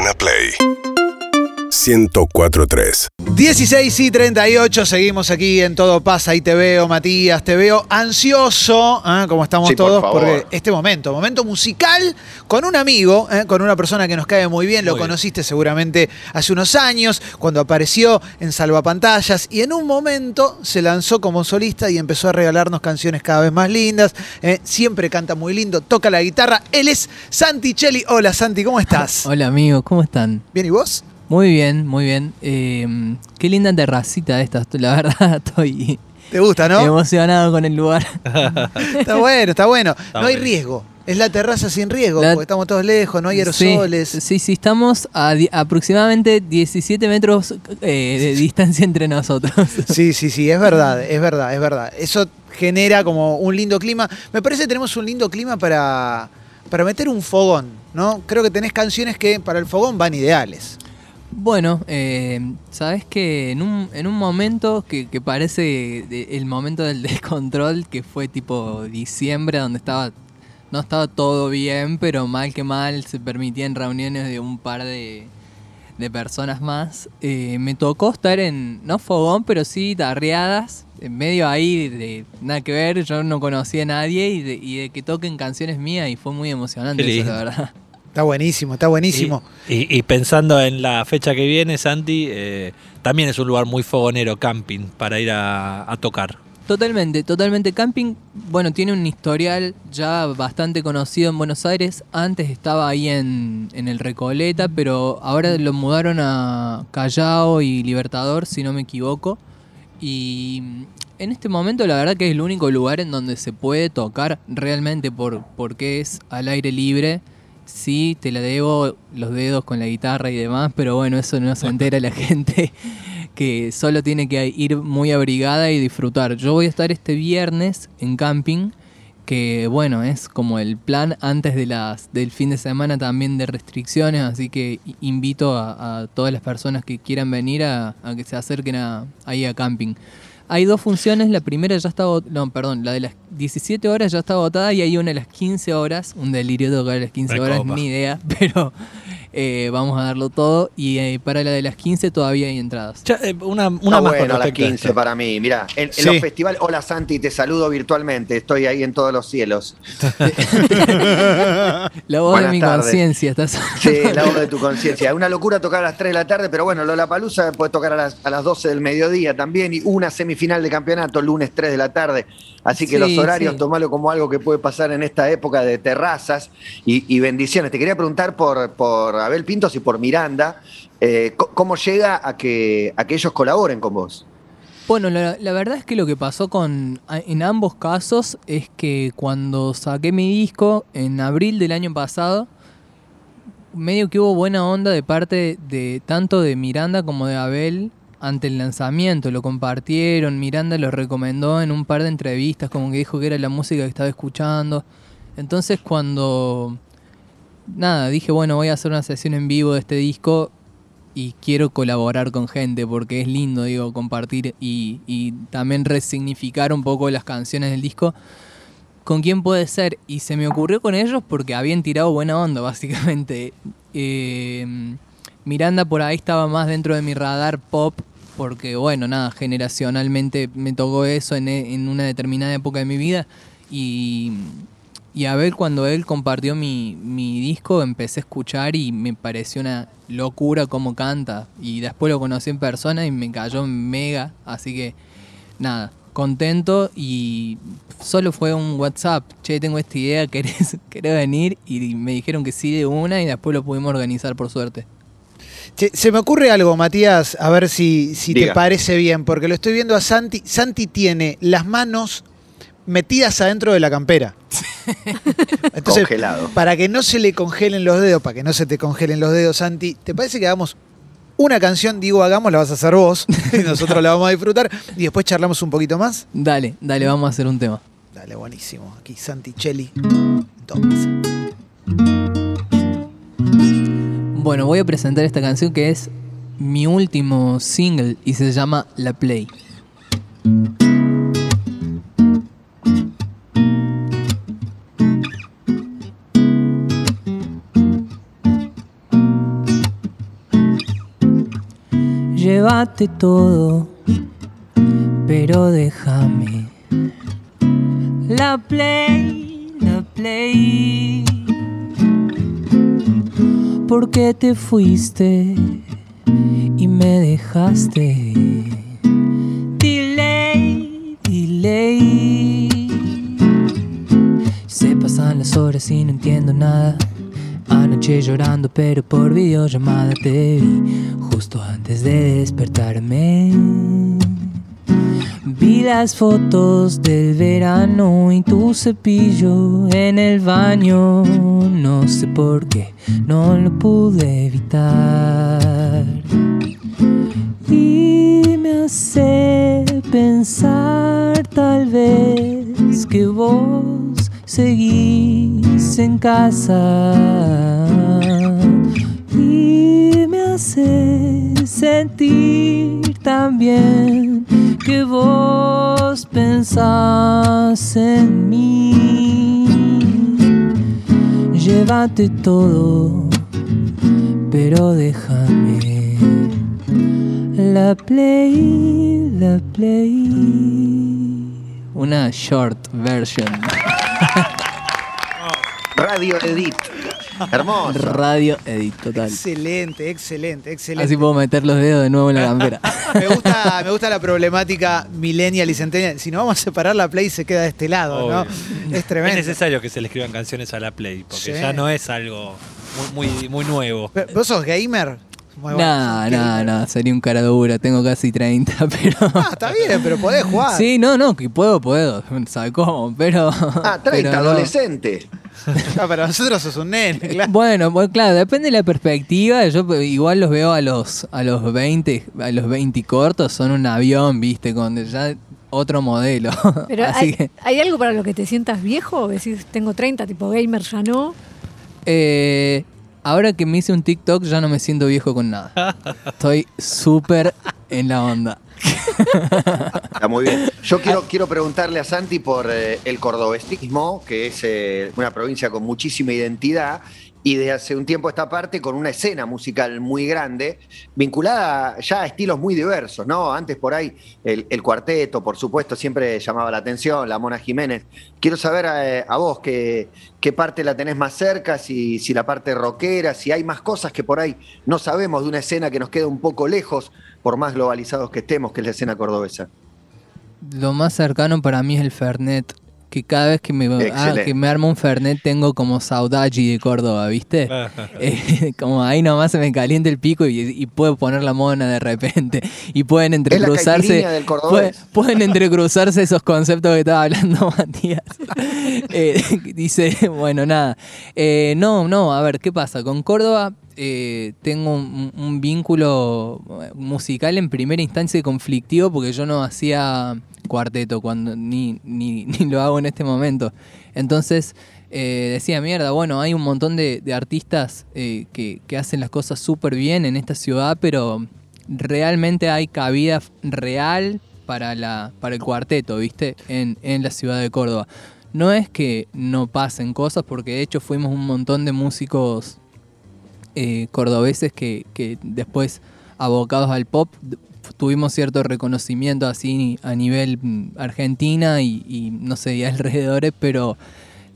Urbana Play 1043. 16 y 38, seguimos aquí en Todo Pasa y te veo, Matías, te veo ansioso, ¿eh? como estamos Sí, por todos, favor. porque este momento, momento musical con un amigo, ¿eh? con una persona que nos cae muy bien, lo Muy bien. conociste seguramente hace unos años, cuando apareció en Salvapantallas, y en un momento se lanzó como solista y empezó a regalarnos canciones cada vez más lindas, ¿eh? siempre canta muy lindo, toca la guitarra, él es Santi Cheli. Hola Santi, ¿cómo estás? Hola amigos, ¿cómo están? ¿Bien y vos? Muy bien, muy bien. Eh, qué linda terracita esta, la verdad estoy ¿Te gusta, no? emocionado con el lugar. Está bueno, está bueno. no hay riesgo. Es la terraza sin riesgo, La- porque estamos todos lejos, no hay aerosoles. Sí, sí, estamos a aproximadamente 17 metros eh, de distancia entre nosotros. Sí, sí, sí, es verdad, es verdad, es verdad. Eso genera como un lindo clima. Me parece que tenemos un lindo clima para, para meter un fogón, ¿no? Creo que tenés canciones que para el fogón van ideales. Bueno, eh, sabes que en un, en un momento que, que parece de- el momento del descontrol, que fue tipo diciembre, donde estaba no estaba todo bien, pero mal que mal se permitían reuniones de un par de, de personas más. eh, me tocó estar en, no fogón, pero sí tarreadas, en medio ahí de nada que ver, yo no conocía a nadie y de, y de que toquen canciones mías y fue muy emocionante eso, la verdad. Está buenísimo, está buenísimo. Y, y- y pensando en la fecha que viene, Santi, eh, también es un lugar muy fogonero, camping, para ir a, a tocar. Totalmente, totalmente. Camping, bueno, tiene un historial ya bastante conocido en Buenos Aires. Antes estaba ahí en, en el Recoleta, pero ahora lo mudaron a Callao y Libertador, si no me equivoco. Y en este momento la verdad que es el único lugar en donde se puede tocar realmente por, porque es al aire libre. Sí, te la debo los dedos con la guitarra y demás, pero bueno, eso no se entera la gente que solo tiene que ir muy abrigada y disfrutar. Yo voy a estar este viernes en camping, que bueno, es como el plan antes de las, del fin de semana también de restricciones, así que invito a, todas las personas que quieran venir a, que se acerquen ahí a camping. Hay dos funciones, la primera ya está, no, perdón, la de las 17 horas ya está agotada y hay una de las 15 horas, un delirio tocar a las 15 Me horas, copa. ni idea, pero eh, vamos a darlo todo y eh, para la de las 15 todavía hay entradas. Ya, eh, una una Está más bueno a las respecto a 15 esto. para mí. Mira, en, en Sí. los festivales. Hola Santi, te saludo virtualmente. Estoy ahí en todos los cielos. La voz Buenas de mi conciencia, estás Sí, la voz de tu conciencia. Es una locura tocar a las 3 de la tarde, pero bueno, Lola Palusa puede tocar a las, a las 12 del mediodía también. Y una semifinal de campeonato, lunes 3 de la tarde. Así que Sí, los horarios, sí. tomalo como algo que puede pasar en esta época de terrazas y, y bendiciones. Te quería preguntar por, por Abel Pintos y por Miranda. eh, ¿Cómo llega a que, a que ellos colaboren con vos? Bueno, la, la verdad es que lo que pasó con en ambos casos es que cuando saqué mi disco en abril del año pasado, medio que hubo buena onda de parte de tanto de Miranda como de Abel ante el lanzamiento. Lo compartieron, Miranda lo recomendó en un par de entrevistas, como que dijo que era la música que estaba escuchando. Entonces cuando nada, dije, bueno, voy a hacer una sesión en vivo de este disco y quiero colaborar con gente porque es lindo, digo, compartir y, y también resignificar un poco las canciones del disco. ¿Con quién puede ser? Y se me ocurrió con ellos porque habían tirado buena onda, básicamente. Eh, Miranda por ahí estaba más dentro de mi radar pop, porque bueno, nada, generacionalmente me tocó eso en, una determinada época de mi vida. Y, y a ver, cuando él compartió mi, mi disco, empecé a escuchar y me pareció una locura cómo canta. Y después lo conocí en persona y me cayó mega. Así que, nada, contento y solo fue un WhatsApp. Che, tengo esta idea, ¿querés, querés venir? Y me dijeron que sí de una y después lo pudimos organizar por suerte. Che, se me ocurre algo, Matías, a ver si, si te parece bien, porque lo estoy viendo a Santi. Santi tiene las manos metidas adentro de la campera. Entonces, Congelado. para que no se le congelen los dedos, para que no se te congelen los dedos, Santi, ¿te parece que hagamos una canción? Digo, hagamos, la vas a hacer vos, y nosotros la vamos a disfrutar, y después charlamos un poquito más. Dale, dale, vamos a hacer un tema. Dale, buenísimo. Aquí Santi Cheli. Bueno, voy a presentar esta canción que es mi último single y se llama La Play. Llévate todo, pero déjame la play, la play. Porque te fuiste y me dejaste. Delay, delay. Se pasan las horas y no entiendo nada. Anoche llorando, pero por videollamada te vi justo antes de despertarme. Vi las fotos del verano y tu cepillo en el baño. No sé por qué, no lo pude evitar. Y me hace pensar tal vez que vos seguís en casa. Y me hace sentir también que vos pensás en mí. Llévate todo, pero déjame la play, la play. Una short version. Radio Edit. Hermoso. Radio edit total. Excelente, excelente, excelente. Así puedo meter los dedos de nuevo en la campera. Me gusta, me gusta la problemática millennial y centennial. Si no vamos a separar la play se queda de este lado, ¿no? Obvio. Es Es tremendo. necesario que se le escriban canciones a la Play, porque Sí. ya no es algo muy, muy, muy nuevo. Pero, ¿Vos sos gamer? Muy No, no, no, sería un cara dura. Tengo casi 30, pero. Ah, está bien, pero podés jugar. Sí, no, no, que puedo, puedo. ¿Sabe cómo? Pero. Ah, 30, pero no. adolescente. Ah, para nosotros sos un nene, claro. Bueno, pues claro, depende de la perspectiva. Yo pues, igual los veo a los a los 20, a los 20 cortos, son un avión, ¿viste? Con ya otro modelo. Pero Así hay, que ¿hay algo para lo que te sientas viejo? Decís, tengo 30, tipo gamer ya no. eh, ahora que me hice un TikTok ya no me siento viejo con nada. Estoy súper en la onda. Está muy bien. Yo quiero, quiero preguntarle a Santi por eh, el cordobesismo, que es eh, una provincia con muchísima identidad y de hace un tiempo a esta parte con una escena musical muy grande, vinculada ya a estilos muy diversos, ¿no? Antes por ahí el, cuarteto, por supuesto, siempre llamaba la atención, la Mona Jiménez. Quiero saber eh, a vos qué, qué parte la tenés más cerca, si, si la parte rockera, si hay más cosas que por ahí no sabemos de una escena que nos queda un poco lejos, por más globalizados que estemos, que es la escena cordobesa. Lo más cercano para mí es el Fernet. Que cada vez que me, ah, que me armo un Fernet tengo como saudade de Córdoba, ¿viste? Eh, como ahí nomás se me calienta el pico y, y puedo poner la mona de repente. Y pueden entrecruzarse. del cordobés. puede- pueden entrecruzarse esos conceptos que estaba hablando Matías. Eh, dice, bueno, nada. Eh, no, no, a ver, ¿qué pasa? Con Córdoba eh, tengo un, vínculo musical en primera instancia conflictivo porque yo no hacía cuarteto cuando ni, ni, lo hago en este momento. Entonces eh, decía, mierda, bueno, hay un montón de, artistas eh, que, que hacen las cosas súper bien en esta ciudad, pero realmente hay cabida real para, la, para el cuarteto, ¿viste? En, en la ciudad de Córdoba. No es que no pasen cosas, porque de hecho fuimos un montón de músicos eh, cordobeses que, que después, abocados al pop, tuvimos cierto reconocimiento así a nivel mm, Argentina y, y, no sé, y alrededores, pero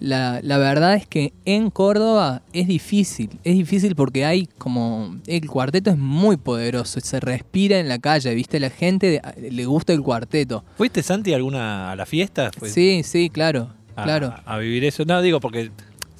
la, la verdad es que en Córdoba es difícil, es difícil porque hay como, el cuarteto es muy poderoso, se respira en la calle, ¿viste? La gente le gusta el cuarteto. ¿Fuiste, Santi, alguna a la fiesta? Sí, sí, claro, a, claro. a vivir eso. No, digo porque,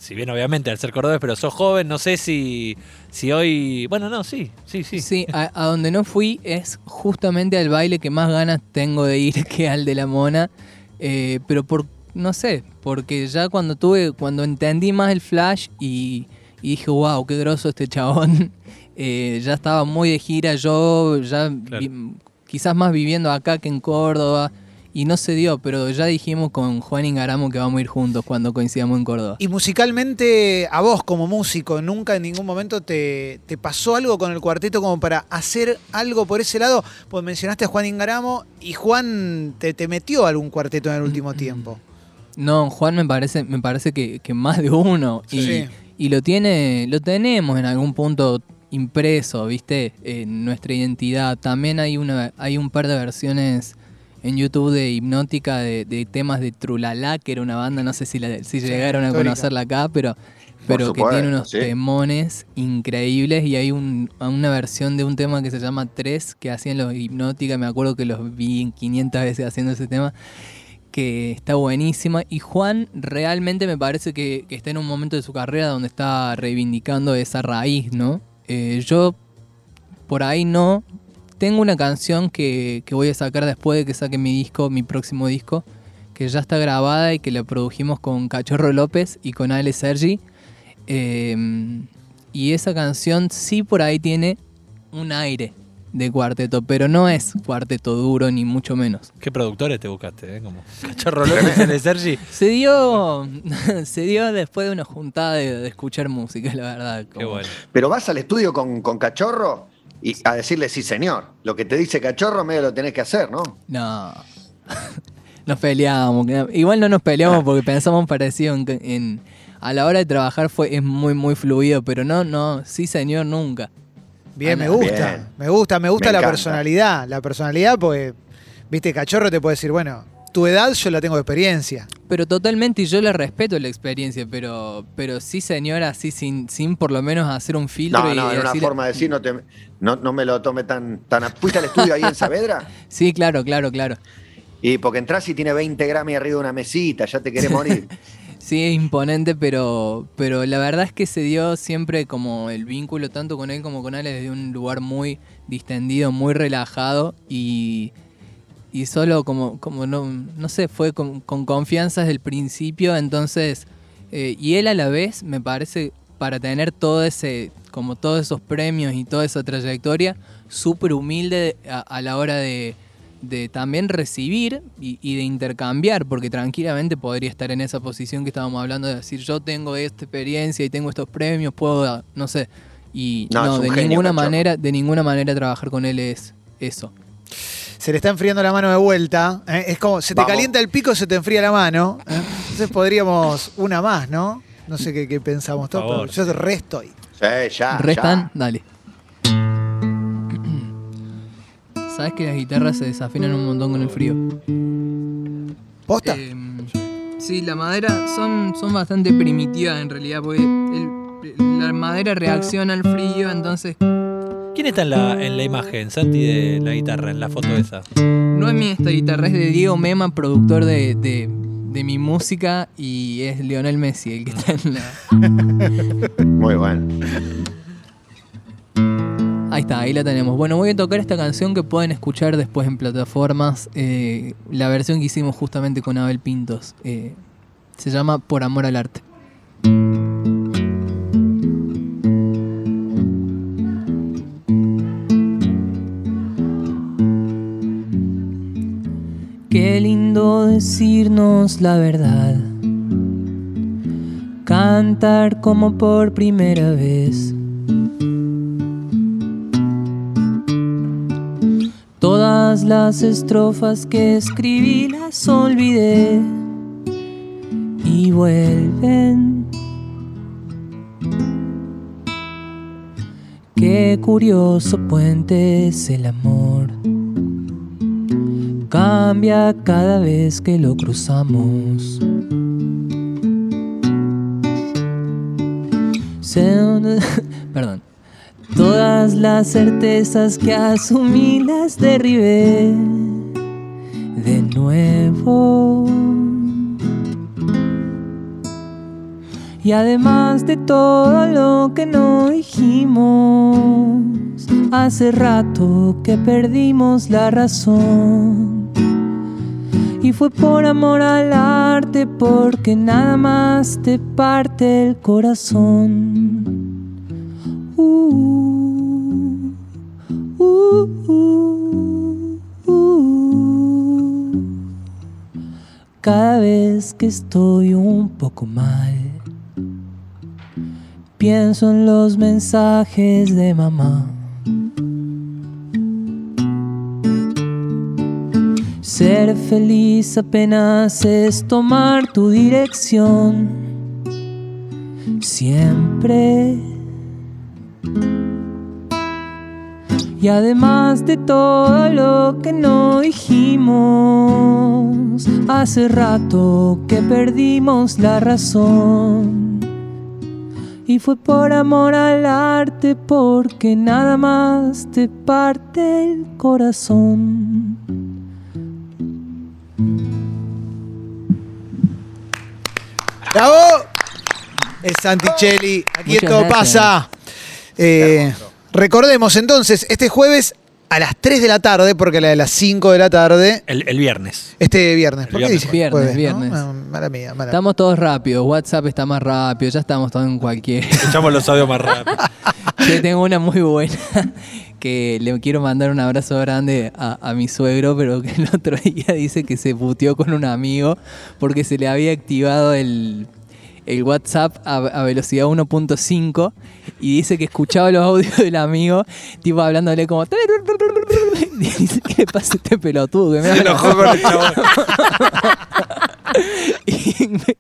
si bien obviamente al ser cordobés, pero sos joven, no sé si, si hoy... Bueno, no, sí, sí, sí. Sí, a, a donde no fui es justamente al baile que más ganas tengo de ir que al de la mona. eh, pero por, no sé, porque ya cuando tuve, cuando entendí más el flash y, y dije, wow, qué groso este chabón, eh, ya estaba muy de gira, yo ya Claro. vi- quizás más viviendo acá que en Córdoba. Y no se dio, pero ya dijimos con Juan Ingaramo que vamos a ir juntos cuando coincidamos en Córdoba. Y musicalmente, a vos como músico, ¿nunca en ningún momento te, te pasó algo con el cuarteto como para hacer algo por ese lado? Pues mencionaste a Juan Ingaramo y Juan te, te metió algún cuarteto en el último tiempo. No, Juan me parece, me parece que, que más de uno. Y, Sí. y lo tiene, lo tenemos en algún punto impreso, ¿viste? En nuestra identidad. También hay, una, hay un par de versiones en YouTube de Hipnótica de, de temas de Trulala, que era una banda, no sé si, la- si llegaron a conocerla acá, pero, pero que tiene unos sí. temones increíbles y hay un, una versión de un tema que se llama Tres que hacían los Hipnótica, me acuerdo que los vi en 500 veces haciendo ese tema que está buenísima. Y Juan realmente me parece que, que está en un momento de su carrera donde está reivindicando esa raíz, ¿no? Eh, yo por ahí no. Tengo una canción que, que voy a sacar después de que saque mi disco, mi próximo disco, que ya está grabada y que la produjimos con Cachorro López y con Ale Sergi. Eh, y esa canción sí por ahí tiene un aire de cuarteto, pero no es cuarteto duro ni mucho menos. ¿Qué productores te buscaste? Eh? Como Cachorro López en el Sergi. Se dio, se dio después de una juntada de, de escuchar música, la verdad. Qué bueno. Pero vas al estudio con, con Cachorro y a decirle sí, señor. Lo que te dice Cachorro medio lo tenés que hacer, ¿no? No. nos peleamos. Igual no nos peleamos porque pensamos parecido en, en- a la hora de trabajar fue es muy muy fluido, pero no, no, sí señor, nunca. Bien, me Ana. gusta, Bien. me gusta, me gusta Me la encanta. personalidad. La personalidad, porque, viste, cachorro te puede decir, bueno, tu edad yo la tengo de experiencia. Pero totalmente, y yo le respeto la experiencia, pero, pero sí señora, así sin, sin por lo menos hacer un filtro No, y no, era una forma de decir, no, te, no, no me lo tome tan, tan... ¿Fuiste al estudio ahí en Saavedra? Sí, claro, claro, claro. Y porque entras y tiene 20 Grammy arriba de una mesita, ya te querés morir. Sí, es imponente, pero, pero la verdad es que se dio siempre como el vínculo tanto con él como con Ale desde un lugar muy distendido, muy relajado y, y solo como, como no, no sé, fue con, con confianza desde el principio, entonces, eh, y él a la vez me parece para tener todo ese, como todos esos premios y toda esa trayectoria, súper humilde a, a la hora de, de también recibir y, y de intercambiar, porque tranquilamente podría estar en esa posición que estábamos hablando de decir yo tengo esta experiencia y tengo estos premios, puedo, no sé, y No, de genio, ninguna manera, de ninguna manera trabajar con él es eso. Se le está enfriando la mano de vuelta. ¿eh? Es como, se te Vamos. calienta el pico, se te enfría la mano. ¿eh? Entonces podríamos una más, ¿no? No sé qué, qué pensamos todos, favor. pero yo re estoy. Sí, ya, Restan, ya. dale. ¿Sabes que las guitarras se desafinan un montón con el frío? ¿Posta? Eh, sí, la madera son, son bastante primitivas en realidad, porque el- la madera reacciona al frío, entonces ¿Quién está en la, en la imagen, Santi, de la guitarra, en la foto esa? no es mía esta guitarra, es de Diego Mema, productor de, de- de mi música, y es Lionel Messi el que está en la... Muy bueno. Ahí está, ahí la tenemos. Bueno, voy a tocar esta canción que pueden escuchar después en plataformas. eh, la versión que hicimos justamente con Abel Pintos. eh, se llama Por Amor al Arte. Decirnos la verdad. Cantar como por primera vez. Todas las estrofas que escribí las olvidé y vuelven. Qué curioso puente es el amor. Cambia cada vez que lo cruzamos. Perdón. Todas las certezas que asumí las derribé de nuevo. Y además de todo lo que no dijimos, hace rato que perdimos la razón. Y fue por amor al arte, porque nada más te parte el corazón. Uh, uh, uh. Cada vez que estoy un poco mal, pienso en los mensajes de mamá. Ser feliz apenas es tomar tu dirección. Siempre Y además de todo lo que no dijimos, hace rato que perdimos la razón. Y fue por amor al arte, porque nada más te parte el corazón. ¡Bravo! Es Santicelli. Aquí Muchas todo gracias. pasa. Eh, recordemos entonces, este jueves a las 3 de la tarde, porque la de las 5 de la tarde, El, el viernes. este viernes. ¿Por qué viernes. dice Viernes, jueves, no? viernes. Ah, Mala mía, mala mía. Estamos todos rápidos, WhatsApp está más rápido, ya estamos todos en cualquier. Escuchamos los audios más rápido. Yo tengo una muy buena que le quiero mandar un abrazo grande a, a mi suegro, pero que el otro día dice que se puteó con un amigo porque se le había activado el, el WhatsApp a, a velocidad 1.5 y dice que escuchaba los audios del amigo, tipo hablándole como... Dice, ¿qué le pasa a este pelotudo? Que me Se enojó con el chabón. y me-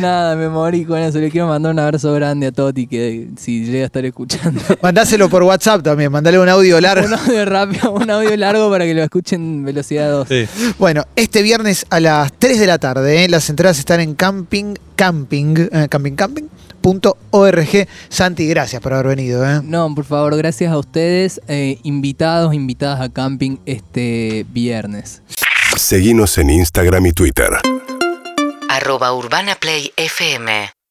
Nada, me morí con eso. Le quiero mandar un abrazo grande a Toti, que si llega a estar escuchando. Mandáselo por WhatsApp también, mandale un audio largo. un audio rápido, un audio largo para que lo escuchen en velocidad 2. Sí. Bueno, este viernes a las 3 de la tarde, ¿eh? las entradas están en camping, camping, eh, camping, camping.org. Santi, gracias por haber venido. ¿eh? No, por favor, gracias a ustedes, eh, invitados, invitadas a camping este viernes. Seguinos en Instagram y Twitter. Arroba Urbana Play FM